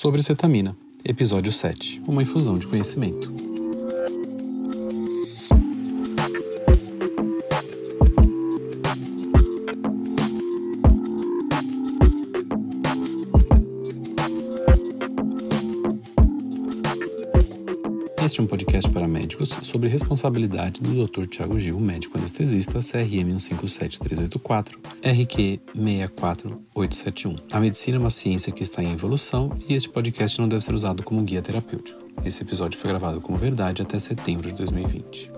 Sobre cetamina, episódio 7 Uma infusão de conhecimento. Médicos sobre responsabilidade do Dr. Tiago Gil, médico anestesista, CRM 157384, RQ 64871. A medicina é uma ciência que está em evolução e este podcast não deve ser usado como guia terapêutico. Esse episódio foi gravado como verdade até setembro de 2020.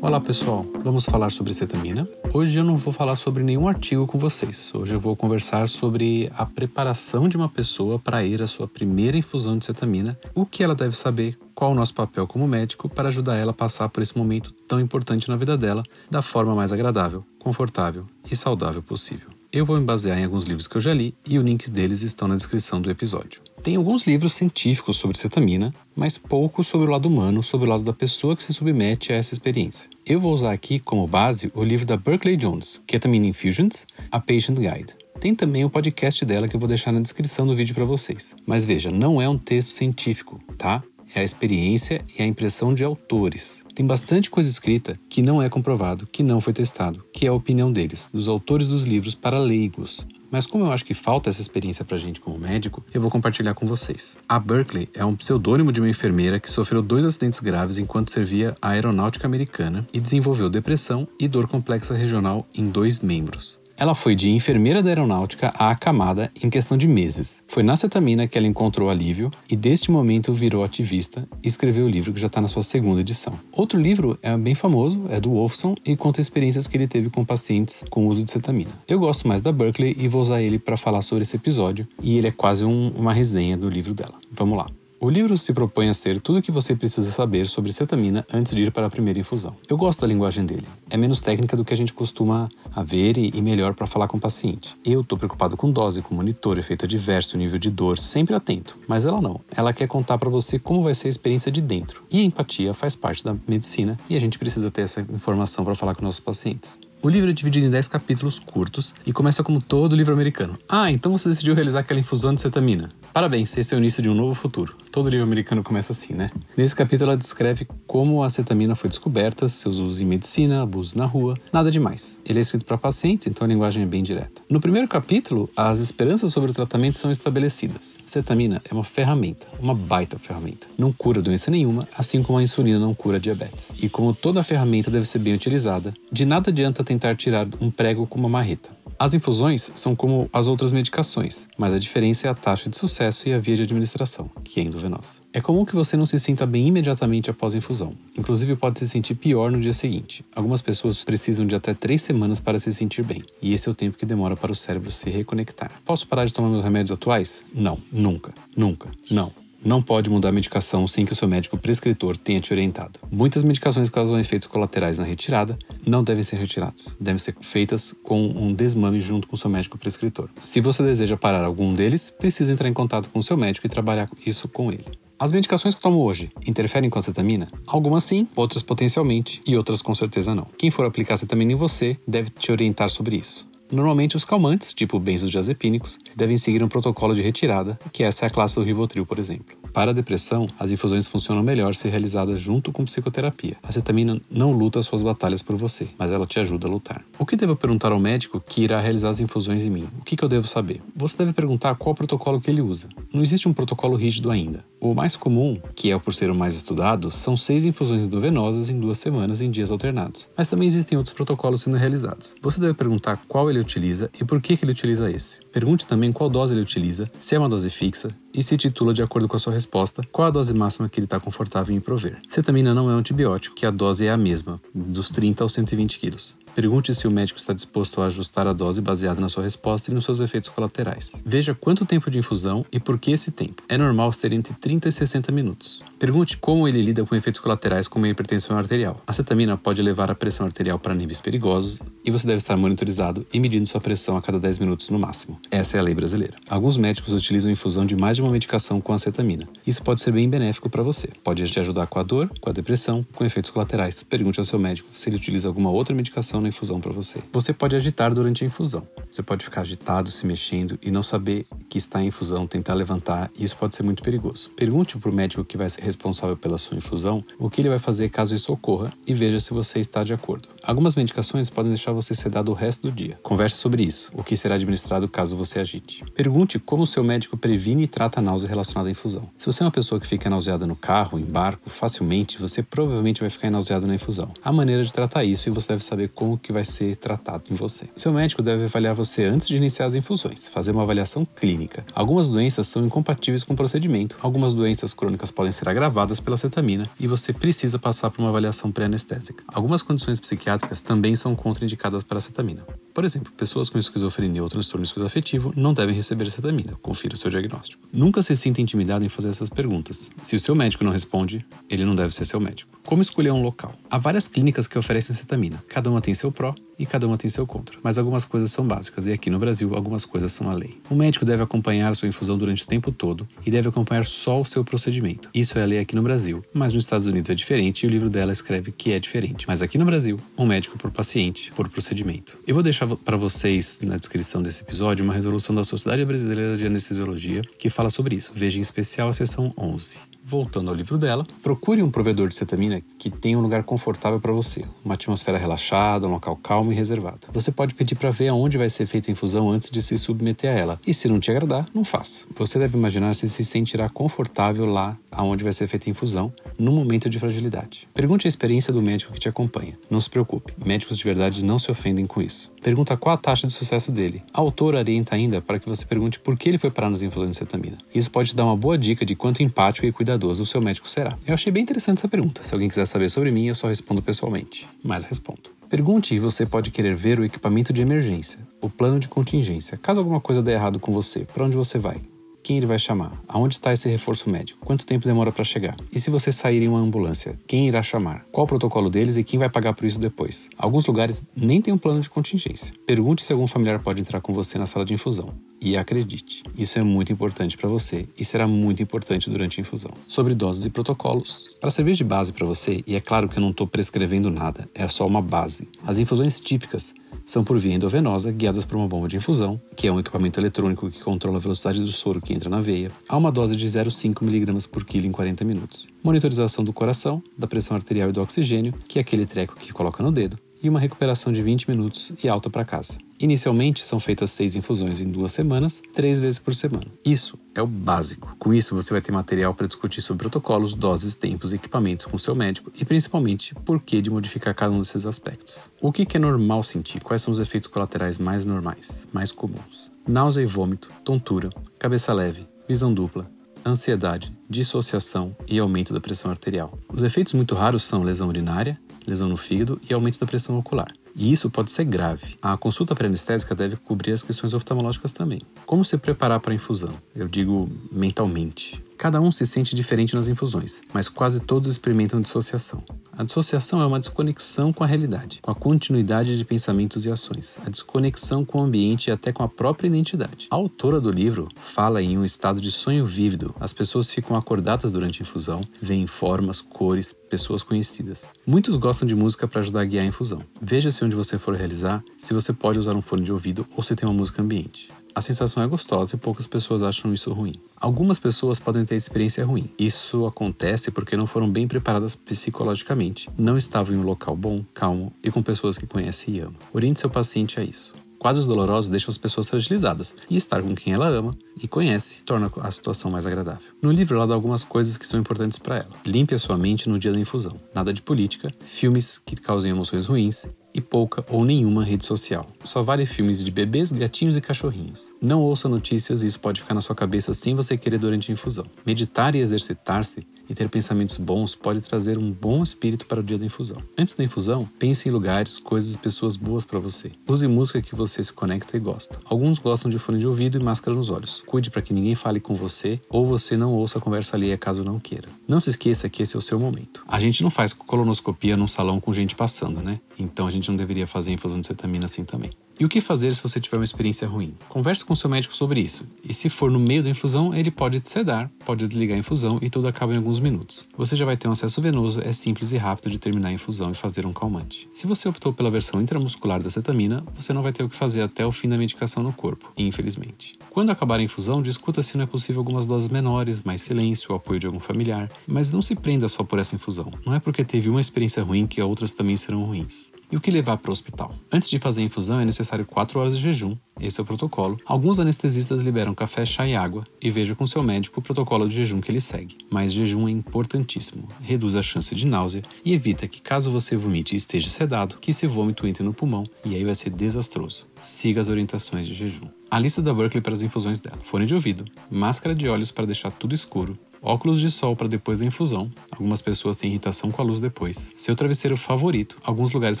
Pessoal, vamos falar sobre cetamina. Hoje eu não vou falar sobre nenhum artigo com vocês. Hoje eu vou conversar sobre a preparação de uma pessoa para ir à sua primeira infusão de cetamina, o que ela deve saber, qual o nosso papel como médico para ajudar ela a passar por esse momento tão importante na vida dela da forma mais agradável, confortável e saudável possível. Eu vou me basear em alguns livros que eu já li e os links deles estão na descrição do episódio. Tem alguns livros científicos sobre cetamina, mas poucos sobre o lado humano, sobre o lado da pessoa que se submete a essa experiência. Eu vou usar aqui como base o livro da Berkeley Jones, Ketamine Infusions, A Patient Guide. Tem também o podcast dela que eu vou deixar na descrição do vídeo para vocês. Mas veja, não é um texto científico, tá? é a experiência e a impressão de autores. Tem bastante coisa escrita que não é comprovado, que não foi testado, que é a opinião deles, dos autores dos livros para leigos. Mas como eu acho que falta essa experiência pra gente como médico, eu vou compartilhar com vocês. A Berkeley é um pseudônimo de uma enfermeira que sofreu dois acidentes graves enquanto servia a aeronáutica americana e desenvolveu depressão e dor complexa regional em dois membros. Ela foi de enfermeira da aeronáutica a acamada em questão de meses. Foi na cetamina que ela encontrou alívio e deste momento virou ativista e escreveu o livro que já está na sua segunda edição. Outro livro é bem famoso, é do Wolfson e conta experiências que ele teve com pacientes com uso de cetamina. Eu gosto mais da Berkeley e vou usar ele para falar sobre esse episódio e ele é quase um, uma resenha do livro dela. Vamos lá. O livro se propõe a ser tudo o que você precisa saber sobre cetamina antes de ir para a primeira infusão. Eu gosto da linguagem dele. É menos técnica do que a gente costuma ver e melhor para falar com o paciente. Eu estou preocupado com dose, com monitor, efeito adverso, nível de dor, sempre atento. Mas ela não. Ela quer contar para você como vai ser a experiência de dentro. E a empatia faz parte da medicina e a gente precisa ter essa informação para falar com nossos pacientes. O livro é dividido em 10 capítulos curtos e começa como todo livro americano. Ah, então você decidiu realizar aquela infusão de cetamina. Parabéns, esse é o início de um novo futuro. Todo livro americano começa assim, né? Nesse capítulo ela descreve como a cetamina foi descoberta, seus usos em medicina, abusos na rua, nada demais. Ele é escrito para pacientes, então a linguagem é bem direta. No primeiro capítulo, as esperanças sobre o tratamento são estabelecidas. Cetamina é uma ferramenta, uma baita ferramenta. Não cura doença nenhuma, assim como a insulina não cura diabetes. E como toda ferramenta deve ser bem utilizada, de nada adianta tentar tirar um prego com uma marreta. As infusões são como as outras medicações, mas a diferença é a taxa de sucesso e a via de administração, que é endovenosa. É comum que você não se sinta bem imediatamente após a infusão. Inclusive, pode se sentir pior no dia seguinte. Algumas pessoas precisam de até três semanas para se sentir bem, e esse é o tempo que demora para o cérebro se reconectar. Posso parar de tomar meus remédios atuais? Não, nunca, nunca, não não pode mudar a medicação sem que o seu médico prescritor tenha te orientado. Muitas medicações causam efeitos colaterais na retirada, não devem ser retirados. Devem ser feitas com um desmame junto com o seu médico prescritor. Se você deseja parar algum deles, precisa entrar em contato com o seu médico e trabalhar isso com ele. As medicações que tomo hoje interferem com a cetamina? Algumas sim, outras potencialmente e outras com certeza não. Quem for aplicar cetamina em você deve te orientar sobre isso. Normalmente, os calmantes, tipo benzodiazepínicos, devem seguir um protocolo de retirada, que essa é a classe do Rivotril, por exemplo. Para a depressão, as infusões funcionam melhor se realizadas junto com psicoterapia. A cetamina não luta suas batalhas por você, mas ela te ajuda a lutar. O que devo perguntar ao médico que irá realizar as infusões em mim? O que, que eu devo saber? Você deve perguntar qual protocolo que ele usa. Não existe um protocolo rígido ainda. O mais comum, que é por ser o mais estudado, são seis infusões endovenosas em duas semanas em dias alternados. Mas também existem outros protocolos sendo realizados. Você deve perguntar qual ele utiliza e por que, que ele utiliza esse. Pergunte também qual dose ele utiliza, se é uma dose fixa, e se titula de acordo com a sua resposta qual a dose máxima que ele está confortável em prover. Cetamina não é um antibiótico, que a dose é a mesma, dos 30 aos 120 quilos. Pergunte se o médico está disposto a ajustar a dose baseada na sua resposta e nos seus efeitos colaterais. Veja quanto tempo de infusão e por que esse tempo. É normal ser entre 30 e 60 minutos. Pergunte como ele lida com efeitos colaterais como a hipertensão arterial. A cetamina pode levar a pressão arterial para níveis perigosos e você deve estar monitorizado e medindo sua pressão a cada 10 minutos no máximo. Essa é a lei brasileira. Alguns médicos utilizam infusão de mais de uma medicação com acetamina. Isso pode ser bem benéfico para você. Pode te ajudar com a dor, com a depressão, com efeitos colaterais. Pergunte ao seu médico se ele utiliza alguma outra medicação na infusão para você. Você pode agitar durante a infusão. Você pode ficar agitado, se mexendo e não saber que está em infusão, tentar levantar, e isso pode ser muito perigoso. Pergunte para o médico que vai ser responsável pela sua infusão o que ele vai fazer caso isso ocorra e veja se você está de acordo. Algumas medicações podem deixar você sedado o resto do dia. Converse sobre isso, o que será administrado caso você agite. Pergunte como seu médico previne e trata a náusea relacionada à infusão. Se você é uma pessoa que fica nauseada no carro, em barco, facilmente, você provavelmente vai ficar nauseado na infusão. Há maneira de tratar isso e você deve saber como que vai ser tratado em você. Seu médico deve avaliar você antes de iniciar as infusões, fazer uma avaliação clínica. Algumas doenças são incompatíveis com o procedimento, algumas doenças crônicas podem ser agravadas pela cetamina e você precisa passar por uma avaliação pré-anestésica. Algumas condições psiquiátricas também são contraindicadas para a cetamina. Por exemplo, pessoas com esquizofrenia ou transtorno esquizoafetivo não devem receber cetamina. Confira o seu diagnóstico. Nunca se sinta intimidado em fazer essas perguntas. Se o seu médico não responde, ele não deve ser seu médico. Como escolher um local? Há várias clínicas que oferecem cetamina. Cada uma tem seu pró e cada uma tem seu contra. Mas algumas coisas são básicas e aqui no Brasil algumas coisas são a lei. O médico deve acompanhar sua infusão durante o tempo todo e deve acompanhar só o seu procedimento. Isso é a lei aqui no Brasil, mas nos Estados Unidos é diferente e o livro dela escreve que é diferente. Mas aqui no Brasil, um médico por paciente, por procedimento. Eu vou deixar para vocês na descrição desse episódio uma resolução da Sociedade Brasileira de Anestesiologia que fala sobre isso. Veja em especial a seção 11 voltando ao livro dela, procure um provedor de cetamina que tenha um lugar confortável para você, uma atmosfera relaxada, um local calmo e reservado. Você pode pedir para ver aonde vai ser feita a infusão antes de se submeter a ela, e se não te agradar, não faça. Você deve imaginar se se sentirá confortável lá aonde vai ser feita a infusão, no momento de fragilidade. Pergunte a experiência do médico que te acompanha. Não se preocupe, médicos de verdade não se ofendem com isso. Pergunta qual a taxa de sucesso dele. A autora orienta ainda para que você pergunte por que ele foi parar nas infusões de cetamina. Isso pode te dar uma boa dica de quanto empático e cuidadoso cuidadoso o seu médico será? Eu achei bem interessante essa pergunta. Se alguém quiser saber sobre mim, eu só respondo pessoalmente. Mas respondo. Pergunte e você pode querer ver o equipamento de emergência, o plano de contingência. Caso alguma coisa dê errado com você, para onde você vai? Quem ele vai chamar? Aonde está esse reforço médico? Quanto tempo demora para chegar? E se você sair em uma ambulância, quem irá chamar? Qual o protocolo deles e quem vai pagar por isso depois? Alguns lugares nem têm um plano de contingência. Pergunte se algum familiar pode entrar com você na sala de infusão. E acredite, isso é muito importante para você e será muito importante durante a infusão. Sobre doses e protocolos. Para servir de base para você, e é claro que eu não estou prescrevendo nada, é só uma base. As infusões típicas são por via endovenosa, guiadas por uma bomba de infusão, que é um equipamento eletrônico que controla a velocidade do soro que entra na veia, a uma dose de 0,5 mg por quilo em 40 minutos. Monitorização do coração, da pressão arterial e do oxigênio, que é aquele treco que coloca no dedo, e uma recuperação de 20 minutos e alta para casa. Inicialmente são feitas seis infusões em duas semanas, três vezes por semana. Isso é o básico. Com isso, você vai ter material para discutir sobre protocolos, doses, tempos e equipamentos com seu médico e principalmente por que de modificar cada um desses aspectos. O que é normal sentir? Quais são os efeitos colaterais mais normais, mais comuns? Náusea e vômito, tontura, cabeça leve, visão dupla, ansiedade, dissociação e aumento da pressão arterial. Os efeitos muito raros são lesão urinária, lesão no fígado e aumento da pressão ocular. E isso pode ser grave. A consulta pré-anestésica deve cobrir as questões oftalmológicas também. Como se preparar para a infusão? Eu digo mentalmente. Cada um se sente diferente nas infusões, mas quase todos experimentam dissociação. A dissociação é uma desconexão com a realidade, com a continuidade de pensamentos e ações, a desconexão com o ambiente e até com a própria identidade. A autora do livro fala em um estado de sonho vívido. As pessoas ficam acordadas durante a infusão, veem formas, cores, pessoas conhecidas. Muitos gostam de música para ajudar a guiar a infusão. Veja se onde você for realizar, se você pode usar um fone de ouvido ou se tem uma música ambiente. A sensação é gostosa e poucas pessoas acham isso ruim. Algumas pessoas podem ter experiência ruim. Isso acontece porque não foram bem preparadas psicologicamente, não estavam em um local bom, calmo e com pessoas que conhece e ama. Oriente seu paciente a isso. Quadros dolorosos deixam as pessoas fragilizadas, e estar com quem ela ama e conhece torna a situação mais agradável. No livro, ela dá algumas coisas que são importantes para ela. Limpe a sua mente no dia da infusão. Nada de política, filmes que causem emoções ruins e pouca ou nenhuma rede social. Só vale filmes de bebês, gatinhos e cachorrinhos. Não ouça notícias e isso pode ficar na sua cabeça sem você querer durante a infusão. Meditar e exercitar-se e ter pensamentos bons pode trazer um bom espírito para o dia da infusão. Antes da infusão, pense em lugares, coisas e pessoas boas para você. Use música que você se conecta e gosta. Alguns gostam de fone de ouvido e máscara nos olhos. Cuide para que ninguém fale com você ou você não ouça a conversa alheia caso não queira. Não se esqueça que esse é o seu momento. A gente não faz colonoscopia num salão com gente passando, né? Então a gente não deveria fazer infusão de cetamina assim também. E o que fazer se você tiver uma experiência ruim? Converse com seu médico sobre isso. E se for no meio da infusão, ele pode te sedar, pode desligar a infusão e tudo acaba em alguns minutos. Você já vai ter um acesso venoso, é simples e rápido de terminar a infusão e fazer um calmante. Se você optou pela versão intramuscular da cetamina, você não vai ter o que fazer até o fim da medicação no corpo, infelizmente. Quando acabar a infusão, discuta se não é possível algumas doses menores, mais silêncio, o apoio de algum familiar, mas não se prenda só por essa infusão. Não é porque teve uma experiência ruim que outras também serão ruins. E o que levar para o hospital? Antes de fazer a infusão é necessário 4 horas de jejum, esse é o protocolo. Alguns anestesistas liberam café, chá e água e veja com seu médico o protocolo de jejum que ele segue. Mas jejum é importantíssimo, reduz a chance de náusea e evita que caso você vomite e esteja sedado, que esse vômito entre no pulmão e aí vai ser desastroso. Siga as orientações de jejum. A lista da Berkeley para as infusões dela: fone de ouvido, máscara de olhos para deixar tudo escuro, óculos de sol para depois da infusão. Algumas pessoas têm irritação com a luz depois. Seu travesseiro favorito, alguns lugares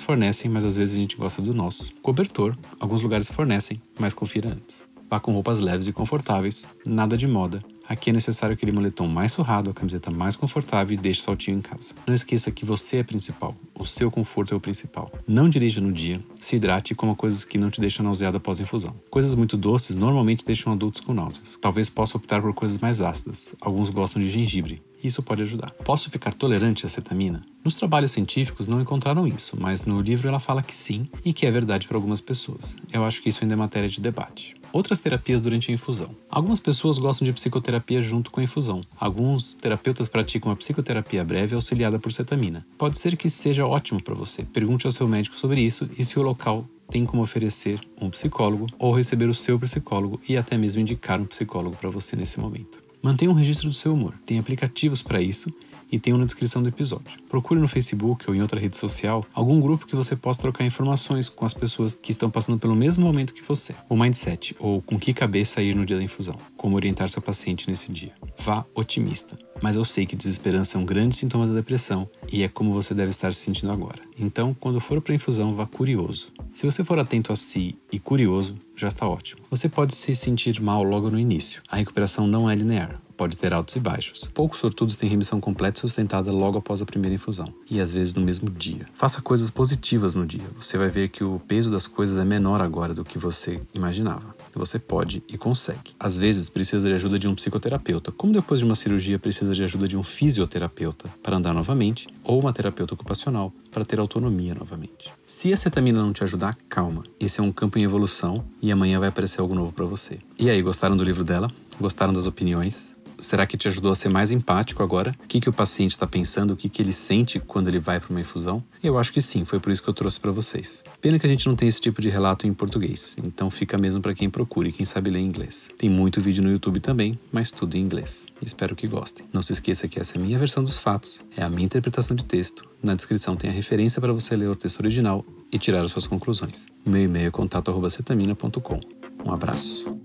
fornecem, mas às vezes a gente gosta do nosso. Cobertor, alguns lugares fornecem, mas confira antes. Vá com roupas leves e confortáveis, nada de moda. Aqui é necessário aquele moletom mais surrado, a camiseta mais confortável e deixe saltinho em casa. Não esqueça que você é principal, o seu conforto é o principal. Não dirija no dia, se hidrate e coma coisas que não te deixam nauseado após a infusão. Coisas muito doces normalmente deixam adultos com náuseas. Talvez possa optar por coisas mais ácidas. Alguns gostam de gengibre, isso pode ajudar. Posso ficar tolerante à cetamina? Nos trabalhos científicos não encontraram isso, mas no livro ela fala que sim e que é verdade para algumas pessoas. Eu acho que isso ainda é matéria de debate. Outras terapias durante a infusão. Algumas pessoas gostam de psicoterapia junto com a infusão. Alguns terapeutas praticam a psicoterapia breve auxiliada por cetamina. Pode ser que seja ótimo para você. Pergunte ao seu médico sobre isso e se o local tem como oferecer um psicólogo ou receber o seu psicólogo e até mesmo indicar um psicólogo para você nesse momento. Mantenha um registro do seu humor. Tem aplicativos para isso e tenho na descrição do episódio. Procure no Facebook ou em outra rede social algum grupo que você possa trocar informações com as pessoas que estão passando pelo mesmo momento que você. O mindset, ou com que cabeça ir no dia da infusão. Como orientar seu paciente nesse dia. Vá otimista. Mas eu sei que desesperança é um grande sintoma da depressão e é como você deve estar se sentindo agora. Então, quando for para a infusão, vá curioso. Se você for atento a si e curioso, já está ótimo. Você pode se sentir mal logo no início. A recuperação não é linear pode ter altos e baixos. Poucos sortudos têm remissão completa e sustentada logo após a primeira infusão, e às vezes no mesmo dia. Faça coisas positivas no dia. Você vai ver que o peso das coisas é menor agora do que você imaginava. Você pode e consegue. Às vezes precisa de ajuda de um psicoterapeuta, como depois de uma cirurgia precisa de ajuda de um fisioterapeuta para andar novamente, ou uma terapeuta ocupacional para ter autonomia novamente. Se a cetamina não te ajudar, calma. Esse é um campo em evolução e amanhã vai aparecer algo novo para você. E aí, gostaram do livro dela? Gostaram das opiniões? Será que te ajudou a ser mais empático agora? O que, que o paciente está pensando? O que, que ele sente quando ele vai para uma infusão? Eu acho que sim, foi por isso que eu trouxe para vocês. Pena que a gente não tem esse tipo de relato em português, então fica mesmo para quem procura e quem sabe ler inglês. Tem muito vídeo no YouTube também, mas tudo em inglês. Espero que gostem. Não se esqueça que essa é a minha versão dos fatos, é a minha interpretação de texto. Na descrição tem a referência para você ler o texto original e tirar as suas conclusões. meu e-mail é contato.cetamina.com. Um abraço.